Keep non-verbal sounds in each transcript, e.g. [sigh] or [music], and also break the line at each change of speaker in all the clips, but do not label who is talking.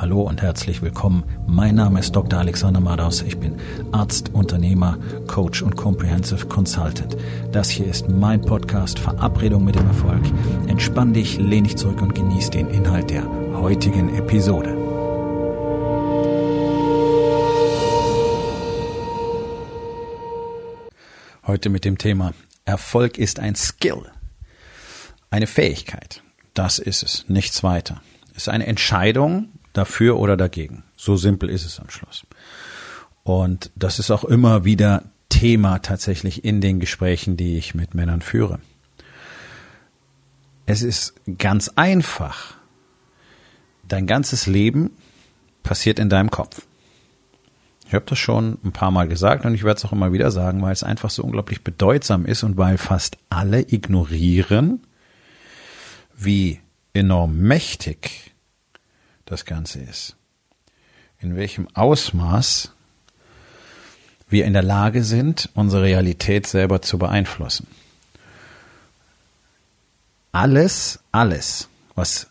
Hallo und herzlich willkommen. Mein Name ist Dr. Alexander Madaus. Ich bin Arzt, Unternehmer, Coach und Comprehensive Consultant. Das hier ist mein Podcast Verabredung mit dem Erfolg. Entspann dich, lehn dich zurück und genieß den Inhalt der heutigen Episode. Heute mit dem Thema Erfolg ist ein Skill, eine Fähigkeit. Das ist es, nichts weiter. Es ist eine Entscheidung, dafür oder dagegen. So simpel ist es am Schluss. Und das ist auch immer wieder Thema tatsächlich in den Gesprächen, die ich mit Männern führe. Es ist ganz einfach. Dein ganzes Leben passiert in deinem Kopf. Ich habe das schon ein paar Mal gesagt und ich werde es auch immer wieder sagen, weil es einfach so unglaublich bedeutsam ist und weil fast alle ignorieren, wie enorm mächtig das Ganze ist. In welchem Ausmaß wir in der Lage sind, unsere Realität selber zu beeinflussen. Alles, alles, was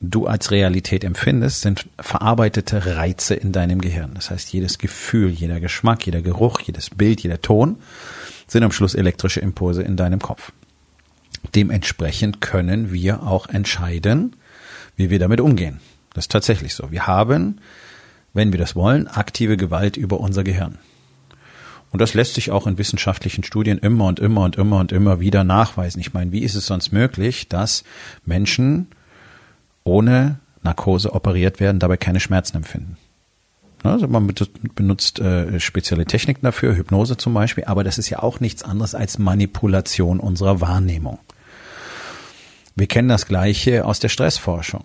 du als Realität empfindest, sind verarbeitete Reize in deinem Gehirn. Das heißt, jedes Gefühl, jeder Geschmack, jeder Geruch, jedes Bild, jeder Ton sind am Schluss elektrische Impulse in deinem Kopf. Dementsprechend können wir auch entscheiden, wie wir damit umgehen. Das ist tatsächlich so. Wir haben, wenn wir das wollen, aktive Gewalt über unser Gehirn. Und das lässt sich auch in wissenschaftlichen Studien immer und immer und immer und immer wieder nachweisen. Ich meine, wie ist es sonst möglich, dass Menschen ohne Narkose operiert werden, dabei keine Schmerzen empfinden? Also man benutzt äh, spezielle Techniken dafür, Hypnose zum Beispiel, aber das ist ja auch nichts anderes als Manipulation unserer Wahrnehmung. Wir kennen das Gleiche aus der Stressforschung.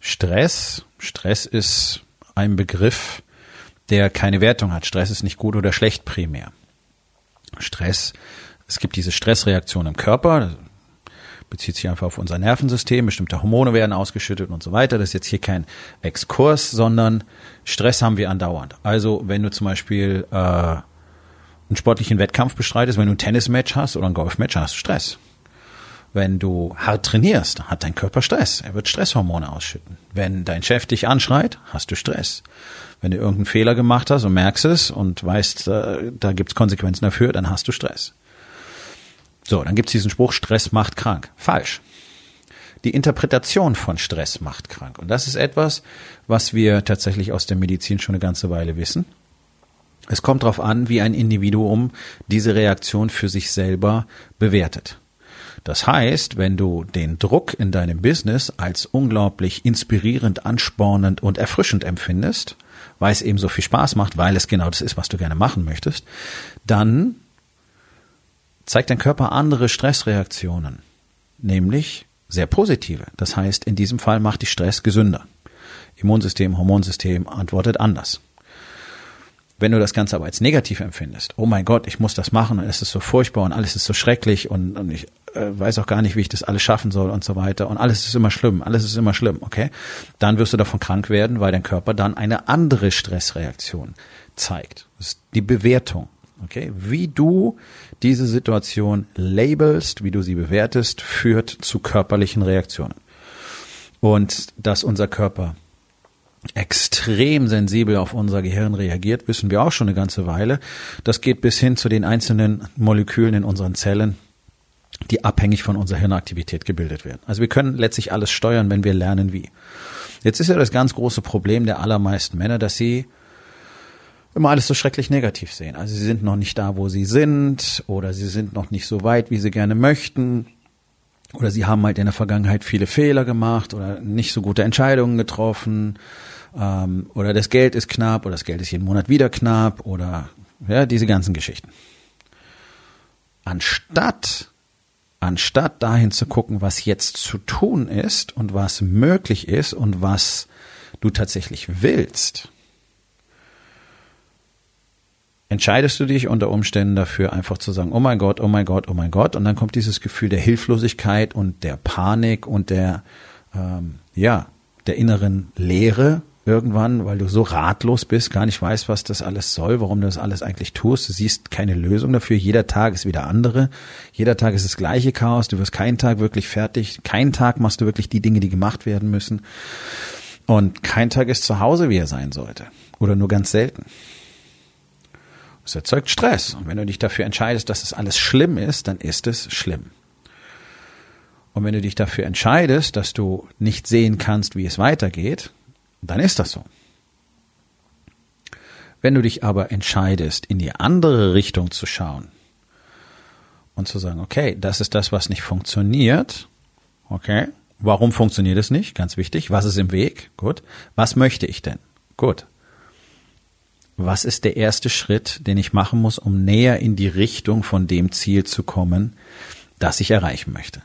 Stress. Stress ist ein Begriff, der keine Wertung hat. Stress ist nicht gut oder schlecht primär. Stress, es gibt diese Stressreaktion im Körper, bezieht sich einfach auf unser Nervensystem, bestimmte Hormone werden ausgeschüttet und so weiter. Das ist jetzt hier kein Exkurs, sondern Stress haben wir andauernd. Also wenn du zum Beispiel äh, einen sportlichen Wettkampf bestreitest, wenn du ein Tennismatch hast oder ein Golfmatch, hast du Stress. Wenn du hart trainierst, hat dein Körper Stress. Er wird Stresshormone ausschütten. Wenn dein Chef dich anschreit, hast du Stress. Wenn du irgendeinen Fehler gemacht hast und merkst es und weißt, äh, da gibt's Konsequenzen dafür, dann hast du Stress. So, dann gibt's diesen Spruch, Stress macht krank. Falsch. Die Interpretation von Stress macht krank. Und das ist etwas, was wir tatsächlich aus der Medizin schon eine ganze Weile wissen. Es kommt darauf an, wie ein Individuum diese Reaktion für sich selber bewertet. Das heißt, wenn du den Druck in deinem Business als unglaublich inspirierend, anspornend und erfrischend empfindest, weil es eben so viel Spaß macht, weil es genau das ist, was du gerne machen möchtest, dann zeigt dein Körper andere Stressreaktionen, nämlich sehr positive. Das heißt, in diesem Fall macht dich Stress gesünder. Immunsystem, Hormonsystem antwortet anders. Wenn du das Ganze aber als negativ empfindest, oh mein Gott, ich muss das machen und es ist so furchtbar und alles ist so schrecklich und, und ich äh, weiß auch gar nicht, wie ich das alles schaffen soll und so weiter und alles ist immer schlimm, alles ist immer schlimm, okay? Dann wirst du davon krank werden, weil dein Körper dann eine andere Stressreaktion zeigt. Das ist die Bewertung, okay? Wie du diese Situation labelst, wie du sie bewertest, führt zu körperlichen Reaktionen. Und dass unser Körper extrem sensibel auf unser Gehirn reagiert, wissen wir auch schon eine ganze Weile. Das geht bis hin zu den einzelnen Molekülen in unseren Zellen, die abhängig von unserer Hirnaktivität gebildet werden. Also wir können letztlich alles steuern, wenn wir lernen wie. Jetzt ist ja das ganz große Problem der allermeisten Männer, dass sie immer alles so schrecklich negativ sehen. Also sie sind noch nicht da, wo sie sind, oder sie sind noch nicht so weit, wie sie gerne möchten, oder sie haben halt in der Vergangenheit viele Fehler gemacht oder nicht so gute Entscheidungen getroffen ähm, oder das Geld ist knapp oder das Geld ist jeden Monat wieder knapp oder ja, diese ganzen Geschichten. Anstatt, anstatt dahin zu gucken, was jetzt zu tun ist und was möglich ist und was du tatsächlich willst, entscheidest du dich unter Umständen dafür, einfach zu sagen, oh mein Gott, oh mein Gott, oh mein Gott, und dann kommt dieses Gefühl der Hilflosigkeit und der Panik und der, ähm, ja, der inneren Leere irgendwann, weil du so ratlos bist, gar nicht weißt, was das alles soll, warum du das alles eigentlich tust. Du siehst keine Lösung dafür. Jeder Tag ist wieder andere. Jeder Tag ist das gleiche Chaos. Du wirst keinen Tag wirklich fertig. Keinen Tag machst du wirklich die Dinge, die gemacht werden müssen. Und kein Tag ist zu Hause, wie er sein sollte. Oder nur ganz selten. Es erzeugt Stress. Und wenn du dich dafür entscheidest, dass es alles schlimm ist, dann ist es schlimm. Und wenn du dich dafür entscheidest, dass du nicht sehen kannst, wie es weitergeht, dann ist das so. Wenn du dich aber entscheidest, in die andere Richtung zu schauen und zu sagen, okay, das ist das, was nicht funktioniert, okay, warum funktioniert es nicht? Ganz wichtig. Was ist im Weg? Gut. Was möchte ich denn? Gut. Was ist der erste Schritt, den ich machen muss, um näher in die Richtung von dem Ziel zu kommen, das ich erreichen möchte?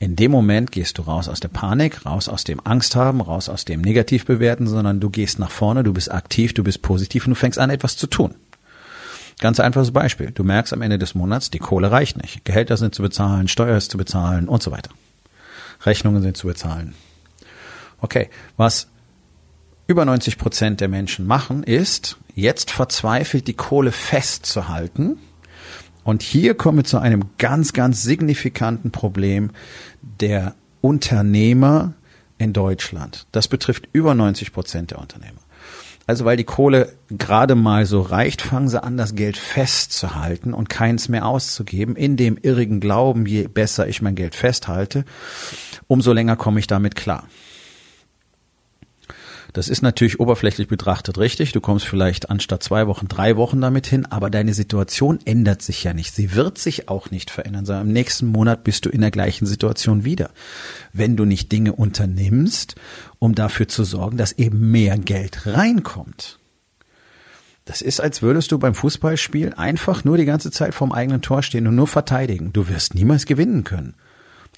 In dem Moment gehst du raus aus der Panik, raus aus dem Angst haben, raus aus dem Negativbewerten, sondern du gehst nach vorne, du bist aktiv, du bist positiv und du fängst an, etwas zu tun. Ganz einfaches Beispiel. Du merkst am Ende des Monats, die Kohle reicht nicht. Gehälter sind zu bezahlen, Steuer ist zu bezahlen und so weiter. Rechnungen sind zu bezahlen. Okay, was über 90 Prozent der Menschen machen, ist, jetzt verzweifelt die Kohle festzuhalten und hier kommen wir zu einem ganz, ganz signifikanten Problem der Unternehmer in Deutschland. Das betrifft über 90 Prozent der Unternehmer. Also weil die Kohle gerade mal so reicht, fangen sie an, das Geld festzuhalten und keins mehr auszugeben, in dem irrigen Glauben, je besser ich mein Geld festhalte, umso länger komme ich damit klar. Das ist natürlich oberflächlich betrachtet richtig. Du kommst vielleicht anstatt zwei Wochen drei Wochen damit hin, aber deine Situation ändert sich ja nicht. Sie wird sich auch nicht verändern, sondern im nächsten Monat bist du in der gleichen Situation wieder. Wenn du nicht Dinge unternimmst, um dafür zu sorgen, dass eben mehr Geld reinkommt. Das ist, als würdest du beim Fußballspiel einfach nur die ganze Zeit vorm eigenen Tor stehen und nur verteidigen. Du wirst niemals gewinnen können.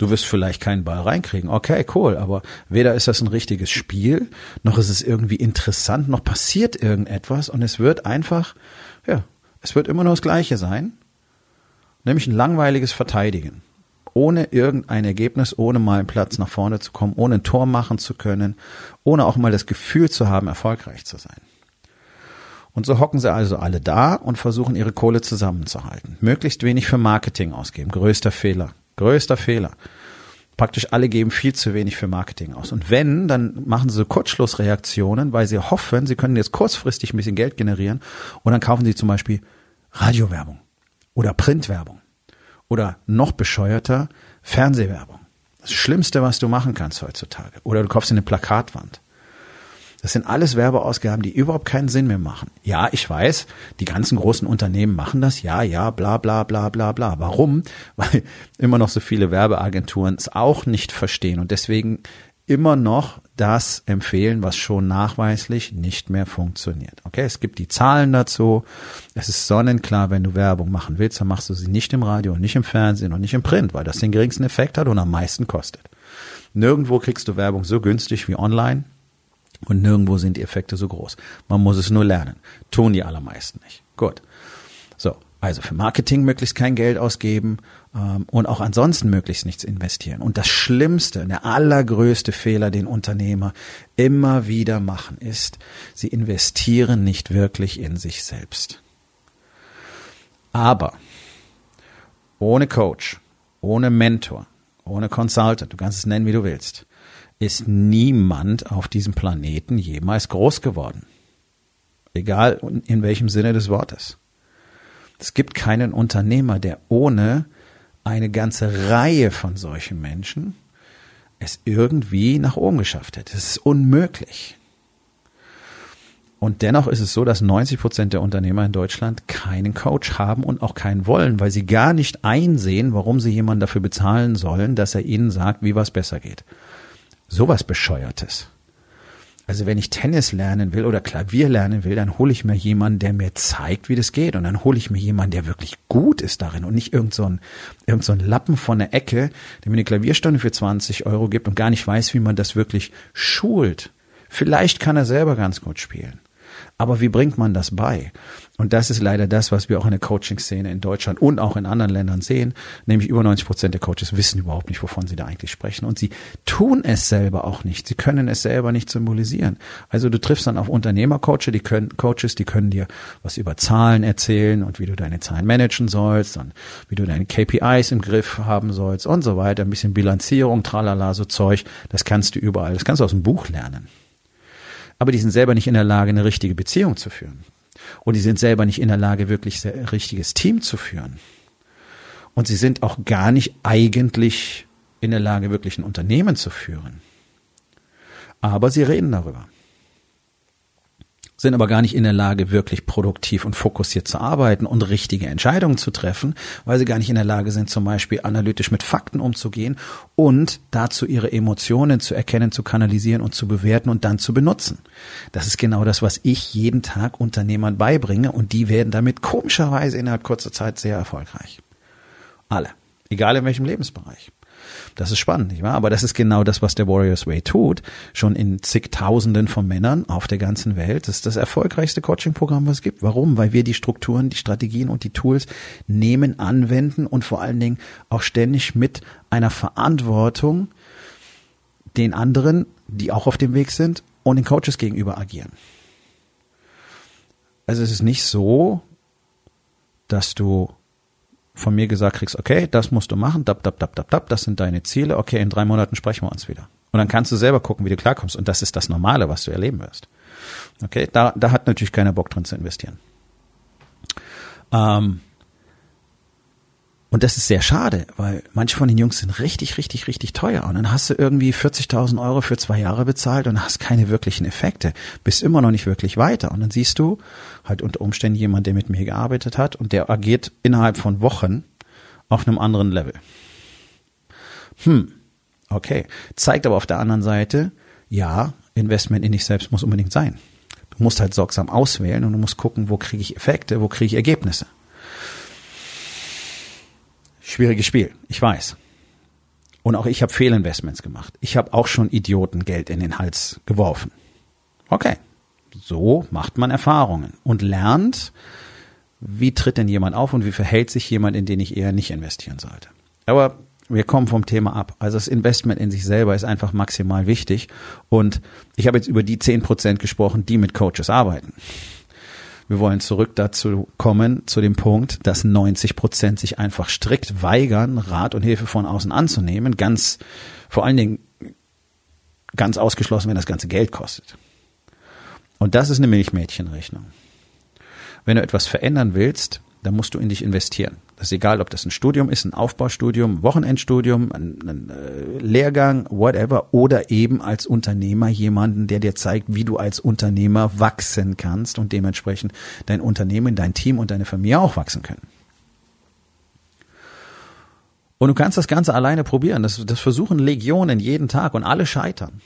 Du wirst vielleicht keinen Ball reinkriegen. Okay, cool. Aber weder ist das ein richtiges Spiel, noch ist es irgendwie interessant, noch passiert irgendetwas und es wird einfach, ja, es wird immer nur das Gleiche sein. Nämlich ein langweiliges Verteidigen. Ohne irgendein Ergebnis, ohne mal einen Platz nach vorne zu kommen, ohne ein Tor machen zu können, ohne auch mal das Gefühl zu haben, erfolgreich zu sein. Und so hocken sie also alle da und versuchen ihre Kohle zusammenzuhalten. Möglichst wenig für Marketing ausgeben. Größter Fehler. Größter Fehler. Praktisch alle geben viel zu wenig für Marketing aus. Und wenn, dann machen sie so Kurzschlussreaktionen, weil sie hoffen, sie können jetzt kurzfristig ein bisschen Geld generieren und dann kaufen sie zum Beispiel Radiowerbung oder Printwerbung oder noch bescheuerter Fernsehwerbung. Das Schlimmste, was du machen kannst heutzutage. Oder du kaufst eine Plakatwand. Das sind alles Werbeausgaben, die überhaupt keinen Sinn mehr machen. Ja, ich weiß, die ganzen großen Unternehmen machen das. Ja, ja, bla, bla, bla, bla, bla. Warum? [laughs] Weil immer noch so viele Werbeagenturen es auch nicht verstehen und deswegen immer noch das empfehlen, was schon nachweislich nicht mehr funktioniert. Okay, es gibt die Zahlen dazu. Es ist sonnenklar, wenn du Werbung machen willst, dann machst du sie nicht im Radio und nicht im Fernsehen und nicht im Print, weil das den geringsten Effekt hat und am meisten kostet. Nirgendwo kriegst du Werbung so günstig wie online. Und nirgendwo sind die Effekte so groß. Man muss es nur lernen. Tun die allermeisten nicht. Gut. So, also für Marketing möglichst kein Geld ausgeben ähm, und auch ansonsten möglichst nichts investieren. Und das Schlimmste, der allergrößte Fehler, den Unternehmer immer wieder machen, ist, sie investieren nicht wirklich in sich selbst. Aber ohne Coach, ohne Mentor, ohne Consultant, du kannst es nennen, wie du willst, ist niemand auf diesem Planeten jemals groß geworden. Egal in welchem Sinne des Wortes. Es gibt keinen Unternehmer, der ohne eine ganze Reihe von solchen Menschen es irgendwie nach oben geschafft hätte. Es ist unmöglich. Und dennoch ist es so, dass 90 Prozent der Unternehmer in Deutschland keinen Coach haben und auch keinen wollen, weil sie gar nicht einsehen, warum sie jemanden dafür bezahlen sollen, dass er ihnen sagt, wie was besser geht. Sowas Bescheuertes. Also wenn ich Tennis lernen will oder Klavier lernen will, dann hole ich mir jemanden, der mir zeigt, wie das geht. Und dann hole ich mir jemanden, der wirklich gut ist darin und nicht irgend so irgend so Lappen von der Ecke, der mir eine Klavierstunde für 20 Euro gibt und gar nicht weiß, wie man das wirklich schult. Vielleicht kann er selber ganz gut spielen. Aber wie bringt man das bei? Und das ist leider das, was wir auch in der Coaching-Szene in Deutschland und auch in anderen Ländern sehen. Nämlich über 90 Prozent der Coaches wissen überhaupt nicht, wovon sie da eigentlich sprechen. Und sie tun es selber auch nicht. Sie können es selber nicht symbolisieren. Also du triffst dann auf Unternehmercoaches, die können, Coaches, die können dir was über Zahlen erzählen und wie du deine Zahlen managen sollst und wie du deine KPIs im Griff haben sollst und so weiter. Ein bisschen Bilanzierung, tralala, so Zeug. Das kannst du überall. Das kannst du aus dem Buch lernen. Aber die sind selber nicht in der Lage, eine richtige Beziehung zu führen. Und die sind selber nicht in der Lage, wirklich ein richtiges Team zu führen. Und sie sind auch gar nicht eigentlich in der Lage, wirklich ein Unternehmen zu führen. Aber sie reden darüber sind aber gar nicht in der Lage, wirklich produktiv und fokussiert zu arbeiten und richtige Entscheidungen zu treffen, weil sie gar nicht in der Lage sind, zum Beispiel analytisch mit Fakten umzugehen und dazu ihre Emotionen zu erkennen, zu kanalisieren und zu bewerten und dann zu benutzen. Das ist genau das, was ich jeden Tag Unternehmern beibringe und die werden damit komischerweise innerhalb kurzer Zeit sehr erfolgreich. Alle. Egal in welchem Lebensbereich. Das ist spannend, nicht wahr? Aber das ist genau das, was der Warriors Way tut. Schon in zigtausenden von Männern auf der ganzen Welt. Das ist das erfolgreichste Coaching-Programm, was es gibt. Warum? Weil wir die Strukturen, die Strategien und die Tools nehmen, anwenden und vor allen Dingen auch ständig mit einer Verantwortung den anderen, die auch auf dem Weg sind, und den Coaches gegenüber agieren. Also es ist nicht so, dass du von mir gesagt kriegst, okay, das musst du machen, dab, dab, dab, dab, dab, das sind deine Ziele, okay, in drei Monaten sprechen wir uns wieder. Und dann kannst du selber gucken, wie du klarkommst. Und das ist das Normale, was du erleben wirst. Okay, da, da hat natürlich keiner Bock drin zu investieren. Ähm, und das ist sehr schade, weil manche von den Jungs sind richtig, richtig, richtig teuer. Und dann hast du irgendwie 40.000 Euro für zwei Jahre bezahlt und hast keine wirklichen Effekte. Bist immer noch nicht wirklich weiter. Und dann siehst du halt unter Umständen jemand, der mit mir gearbeitet hat und der agiert innerhalb von Wochen auf einem anderen Level. Hm, okay. Zeigt aber auf der anderen Seite, ja, Investment in dich selbst muss unbedingt sein. Du musst halt sorgsam auswählen und du musst gucken, wo kriege ich Effekte, wo kriege ich Ergebnisse. Schwieriges Spiel, ich weiß. Und auch ich habe Fehlinvestments gemacht. Ich habe auch schon Idioten Geld in den Hals geworfen. Okay, so macht man Erfahrungen und lernt, wie tritt denn jemand auf und wie verhält sich jemand, in den ich eher nicht investieren sollte. Aber wir kommen vom Thema ab. Also das Investment in sich selber ist einfach maximal wichtig. Und ich habe jetzt über die zehn Prozent gesprochen, die mit Coaches arbeiten. Wir wollen zurück dazu kommen, zu dem Punkt, dass 90 Prozent sich einfach strikt weigern, Rat und Hilfe von außen anzunehmen. Ganz, vor allen Dingen ganz ausgeschlossen, wenn das ganze Geld kostet. Und das ist eine Milchmädchenrechnung. Wenn du etwas verändern willst, dann musst du in dich investieren. Das ist egal, ob das ein Studium ist, ein Aufbaustudium, Wochenendstudium, ein, ein äh, Lehrgang, whatever, oder eben als Unternehmer jemanden, der dir zeigt, wie du als Unternehmer wachsen kannst und dementsprechend dein Unternehmen, dein Team und deine Familie auch wachsen können. Und du kannst das Ganze alleine probieren. Das, das versuchen Legionen jeden Tag und alle scheitern.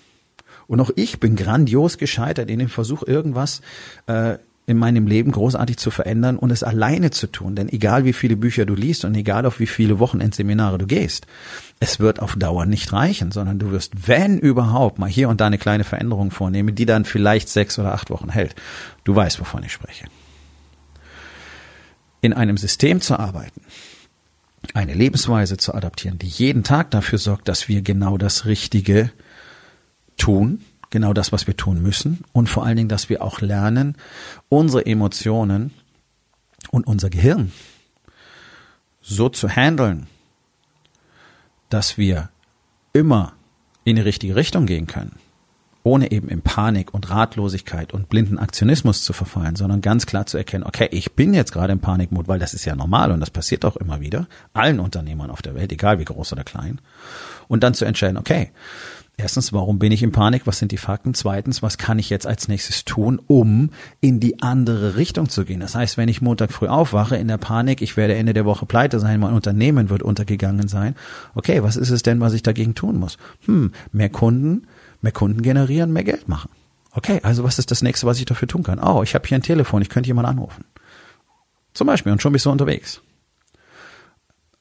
Und auch ich bin grandios gescheitert in dem Versuch, irgendwas äh, in meinem Leben großartig zu verändern und es alleine zu tun. Denn egal wie viele Bücher du liest und egal auf wie viele Wochenendseminare du gehst, es wird auf Dauer nicht reichen, sondern du wirst, wenn überhaupt, mal hier und da eine kleine Veränderung vornehmen, die dann vielleicht sechs oder acht Wochen hält. Du weißt, wovon ich spreche. In einem System zu arbeiten, eine Lebensweise zu adaptieren, die jeden Tag dafür sorgt, dass wir genau das Richtige tun, genau das, was wir tun müssen und vor allen Dingen, dass wir auch lernen, unsere Emotionen und unser Gehirn so zu handeln, dass wir immer in die richtige Richtung gehen können, ohne eben in Panik und Ratlosigkeit und blinden Aktionismus zu verfallen, sondern ganz klar zu erkennen, okay, ich bin jetzt gerade im Panikmod, weil das ist ja normal und das passiert auch immer wieder, allen Unternehmern auf der Welt, egal wie groß oder klein, und dann zu entscheiden, okay, Erstens, warum bin ich in Panik? Was sind die Fakten? Zweitens, was kann ich jetzt als nächstes tun, um in die andere Richtung zu gehen? Das heißt, wenn ich Montag früh aufwache in der Panik, ich werde Ende der Woche pleite sein, mein Unternehmen wird untergegangen sein. Okay, was ist es denn, was ich dagegen tun muss? Hm, mehr Kunden, mehr Kunden generieren, mehr Geld machen. Okay, also was ist das nächste, was ich dafür tun kann? Oh, ich habe hier ein Telefon, ich könnte jemanden anrufen. Zum Beispiel, und schon bist du unterwegs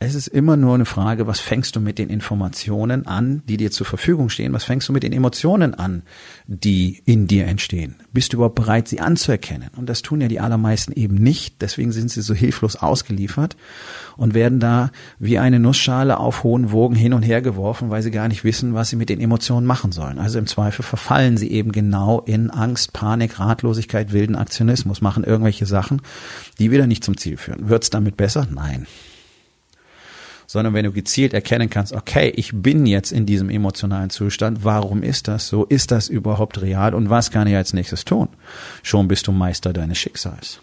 Es ist immer nur eine Frage, was fängst du mit den Informationen an, die dir zur Verfügung stehen? Was fängst du mit den Emotionen an, die in dir entstehen? Bist du überhaupt bereit, sie anzuerkennen? Und das tun ja die allermeisten eben nicht. Deswegen sind sie so hilflos ausgeliefert und werden da wie eine Nussschale auf hohen Wogen hin und her geworfen, weil sie gar nicht wissen, was sie mit den Emotionen machen sollen. Also im Zweifel verfallen sie eben genau in Angst, Panik, Ratlosigkeit, wilden Aktionismus, machen irgendwelche Sachen, die wieder nicht zum Ziel führen. Wird's damit besser? Nein sondern wenn du gezielt erkennen kannst, okay, ich bin jetzt in diesem emotionalen Zustand, warum ist das so? Ist das überhaupt real und was kann ich als nächstes tun? Schon bist du Meister deines Schicksals.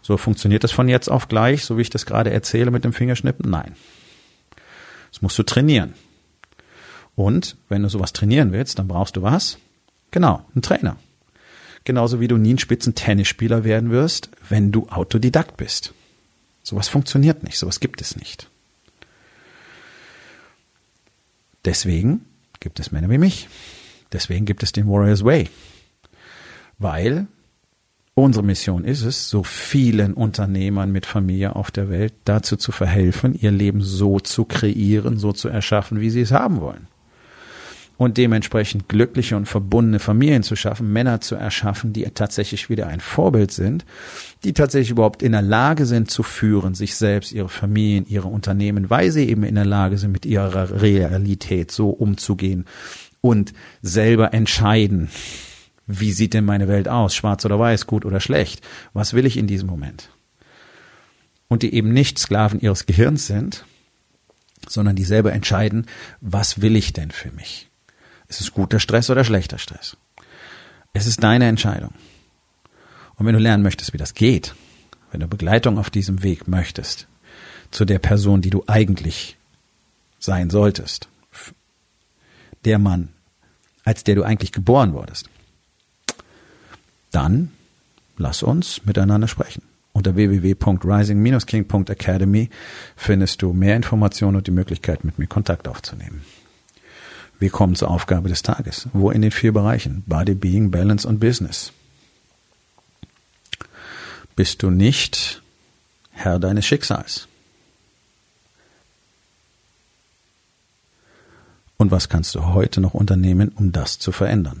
So funktioniert das von jetzt auf gleich, so wie ich das gerade erzähle mit dem Fingerschnippen? Nein. Das musst du trainieren. Und wenn du sowas trainieren willst, dann brauchst du was? Genau, einen Trainer. Genauso wie du nie ein Spitzen-Tennisspieler werden wirst, wenn du Autodidakt bist. Sowas funktioniert nicht, sowas gibt es nicht. Deswegen gibt es Männer wie mich. Deswegen gibt es den Warriors Way. Weil unsere Mission ist es, so vielen Unternehmern mit Familie auf der Welt dazu zu verhelfen, ihr Leben so zu kreieren, so zu erschaffen, wie sie es haben wollen und dementsprechend glückliche und verbundene Familien zu schaffen, Männer zu erschaffen, die tatsächlich wieder ein Vorbild sind, die tatsächlich überhaupt in der Lage sind zu führen, sich selbst, ihre Familien, ihre Unternehmen, weil sie eben in der Lage sind, mit ihrer Realität so umzugehen und selber entscheiden, wie sieht denn meine Welt aus, schwarz oder weiß, gut oder schlecht, was will ich in diesem Moment? Und die eben nicht Sklaven ihres Gehirns sind, sondern die selber entscheiden, was will ich denn für mich? Ist es guter Stress oder schlechter Stress? Es ist deine Entscheidung. Und wenn du lernen möchtest, wie das geht, wenn du Begleitung auf diesem Weg möchtest, zu der Person, die du eigentlich sein solltest, der Mann, als der du eigentlich geboren wurdest, dann lass uns miteinander sprechen. Unter www.rising-king.academy findest du mehr Informationen und die Möglichkeit, mit mir Kontakt aufzunehmen. Wir kommen zur Aufgabe des Tages. Wo in den vier Bereichen? Body, Being, Balance und Business. Bist du nicht Herr deines Schicksals? Und was kannst du heute noch unternehmen, um das zu verändern?